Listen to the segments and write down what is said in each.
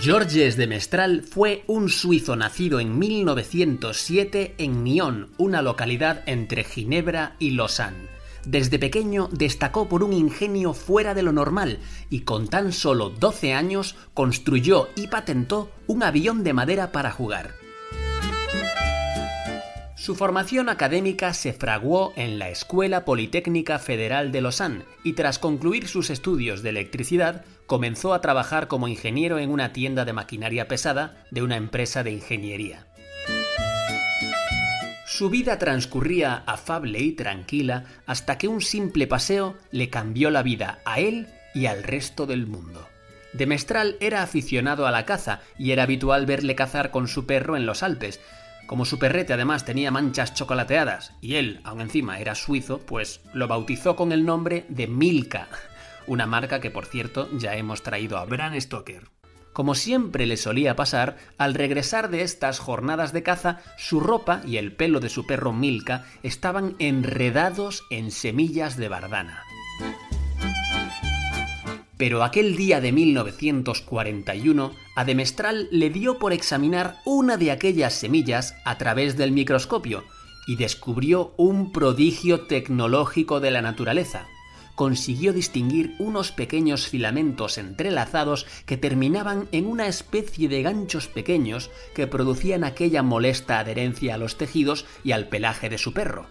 Georges de Mestral fue un suizo nacido en 1907 en Nyon, una localidad entre Ginebra y Lausanne. Desde pequeño destacó por un ingenio fuera de lo normal y con tan solo 12 años construyó y patentó un avión de madera para jugar. Su formación académica se fraguó en la Escuela Politécnica Federal de Lausanne y tras concluir sus estudios de electricidad comenzó a trabajar como ingeniero en una tienda de maquinaria pesada de una empresa de ingeniería. Su vida transcurría afable y tranquila hasta que un simple paseo le cambió la vida a él y al resto del mundo. De Mestral era aficionado a la caza y era habitual verle cazar con su perro en los Alpes, como su perrete además tenía manchas chocolateadas y él, aún encima, era suizo, pues lo bautizó con el nombre de Milka, una marca que por cierto ya hemos traído a Bran Stoker. Como siempre le solía pasar, al regresar de estas jornadas de caza, su ropa y el pelo de su perro Milka estaban enredados en semillas de bardana. Pero aquel día de 1941, a Demestral le dio por examinar una de aquellas semillas a través del microscopio y descubrió un prodigio tecnológico de la naturaleza. Consiguió distinguir unos pequeños filamentos entrelazados que terminaban en una especie de ganchos pequeños que producían aquella molesta adherencia a los tejidos y al pelaje de su perro.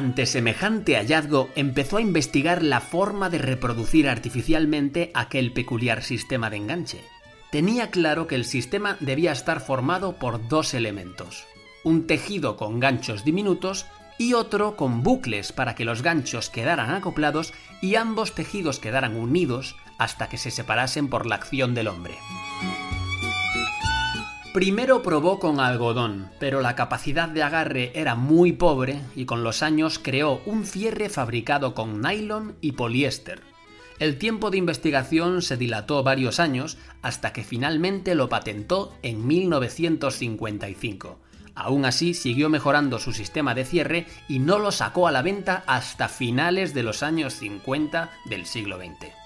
Ante semejante hallazgo, empezó a investigar la forma de reproducir artificialmente aquel peculiar sistema de enganche. Tenía claro que el sistema debía estar formado por dos elementos, un tejido con ganchos diminutos y otro con bucles para que los ganchos quedaran acoplados y ambos tejidos quedaran unidos hasta que se separasen por la acción del hombre. Primero probó con algodón, pero la capacidad de agarre era muy pobre y con los años creó un cierre fabricado con nylon y poliéster. El tiempo de investigación se dilató varios años hasta que finalmente lo patentó en 1955. Aún así, siguió mejorando su sistema de cierre y no lo sacó a la venta hasta finales de los años 50 del siglo XX.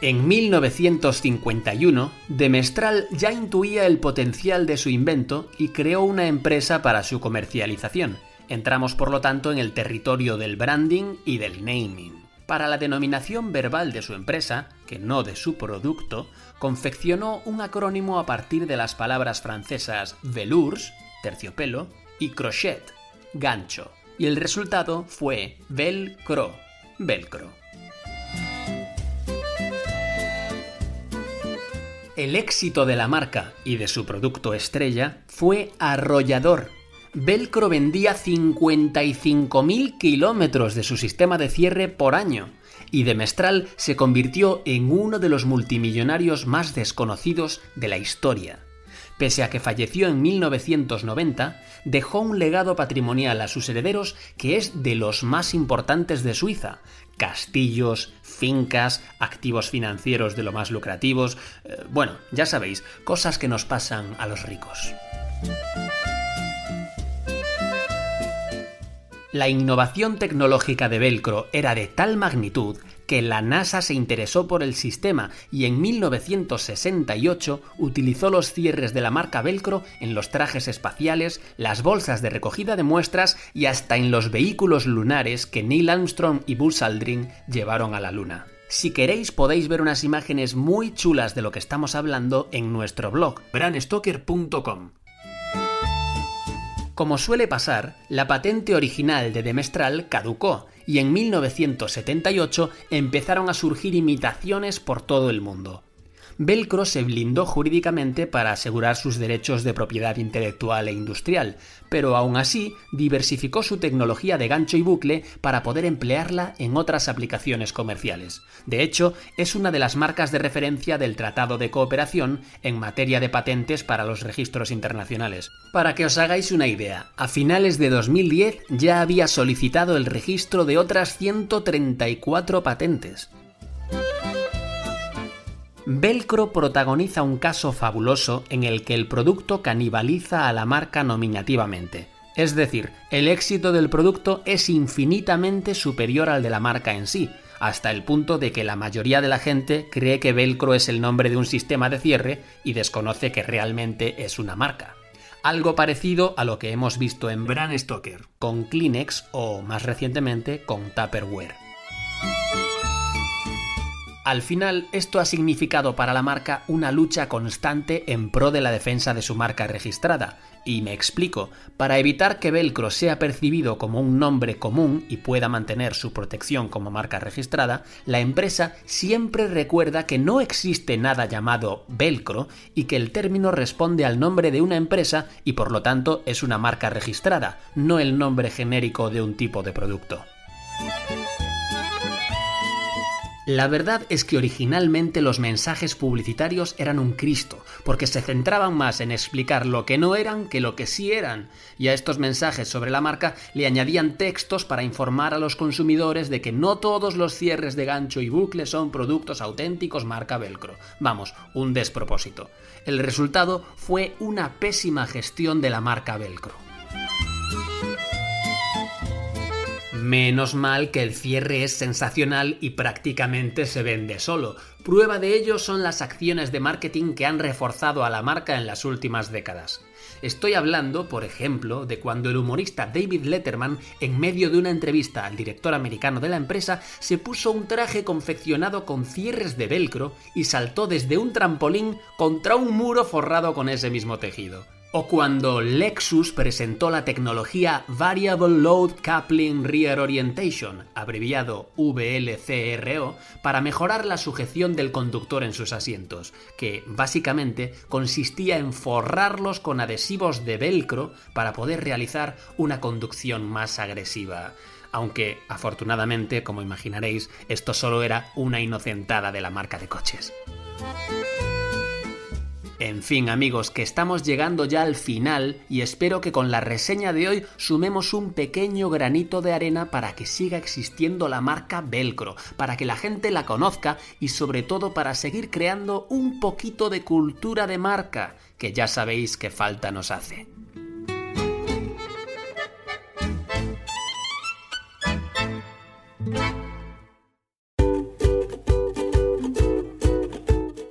En 1951, de Mestral ya intuía el potencial de su invento y creó una empresa para su comercialización. Entramos por lo tanto en el territorio del branding y del naming. Para la denominación verbal de su empresa, que no de su producto, confeccionó un acrónimo a partir de las palabras francesas velours, terciopelo, y crochet, gancho, y el resultado fue velcro, velcro. El éxito de la marca y de su producto estrella fue arrollador. Velcro vendía 55.000 kilómetros de su sistema de cierre por año y de Mestral se convirtió en uno de los multimillonarios más desconocidos de la historia. Pese a que falleció en 1990, dejó un legado patrimonial a sus herederos que es de los más importantes de Suiza, castillos, fincas, activos financieros de lo más lucrativos, eh, bueno, ya sabéis, cosas que nos pasan a los ricos. La innovación tecnológica de Velcro era de tal magnitud que la NASA se interesó por el sistema y en 1968 utilizó los cierres de la marca Velcro en los trajes espaciales, las bolsas de recogida de muestras y hasta en los vehículos lunares que Neil Armstrong y Buzz Aldrin llevaron a la Luna. Si queréis podéis ver unas imágenes muy chulas de lo que estamos hablando en nuestro blog, branstoker.com. Como suele pasar, la patente original de Demestral caducó y en 1978 empezaron a surgir imitaciones por todo el mundo. Velcro se blindó jurídicamente para asegurar sus derechos de propiedad intelectual e industrial, pero aún así diversificó su tecnología de gancho y bucle para poder emplearla en otras aplicaciones comerciales. De hecho, es una de las marcas de referencia del Tratado de Cooperación en materia de patentes para los registros internacionales. Para que os hagáis una idea, a finales de 2010 ya había solicitado el registro de otras 134 patentes. Velcro protagoniza un caso fabuloso en el que el producto canibaliza a la marca nominativamente. Es decir, el éxito del producto es infinitamente superior al de la marca en sí, hasta el punto de que la mayoría de la gente cree que Velcro es el nombre de un sistema de cierre y desconoce que realmente es una marca. Algo parecido a lo que hemos visto en Bran Stoker, con Kleenex o más recientemente con Tupperware. Al final, esto ha significado para la marca una lucha constante en pro de la defensa de su marca registrada. Y me explico, para evitar que Velcro sea percibido como un nombre común y pueda mantener su protección como marca registrada, la empresa siempre recuerda que no existe nada llamado Velcro y que el término responde al nombre de una empresa y por lo tanto es una marca registrada, no el nombre genérico de un tipo de producto. La verdad es que originalmente los mensajes publicitarios eran un Cristo, porque se centraban más en explicar lo que no eran que lo que sí eran, y a estos mensajes sobre la marca le añadían textos para informar a los consumidores de que no todos los cierres de gancho y bucle son productos auténticos marca Velcro. Vamos, un despropósito. El resultado fue una pésima gestión de la marca Velcro. Menos mal que el cierre es sensacional y prácticamente se vende solo. Prueba de ello son las acciones de marketing que han reforzado a la marca en las últimas décadas. Estoy hablando, por ejemplo, de cuando el humorista David Letterman, en medio de una entrevista al director americano de la empresa, se puso un traje confeccionado con cierres de velcro y saltó desde un trampolín contra un muro forrado con ese mismo tejido. O cuando Lexus presentó la tecnología Variable Load Coupling Rear Orientation, abreviado VLCRO, para mejorar la sujeción del conductor en sus asientos, que básicamente consistía en forrarlos con adhesivos de velcro para poder realizar una conducción más agresiva. Aunque, afortunadamente, como imaginaréis, esto solo era una inocentada de la marca de coches. En fin amigos, que estamos llegando ya al final y espero que con la reseña de hoy sumemos un pequeño granito de arena para que siga existiendo la marca Velcro, para que la gente la conozca y sobre todo para seguir creando un poquito de cultura de marca, que ya sabéis que falta nos hace.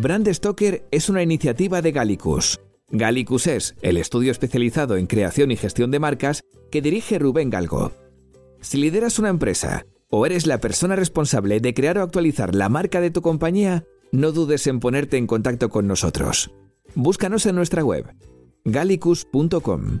Brand Stoker es una iniciativa de Gallicus. Gallicus es el estudio especializado en creación y gestión de marcas que dirige Rubén Galgo. Si lideras una empresa o eres la persona responsable de crear o actualizar la marca de tu compañía, no dudes en ponerte en contacto con nosotros. Búscanos en nuestra web gallicus.com.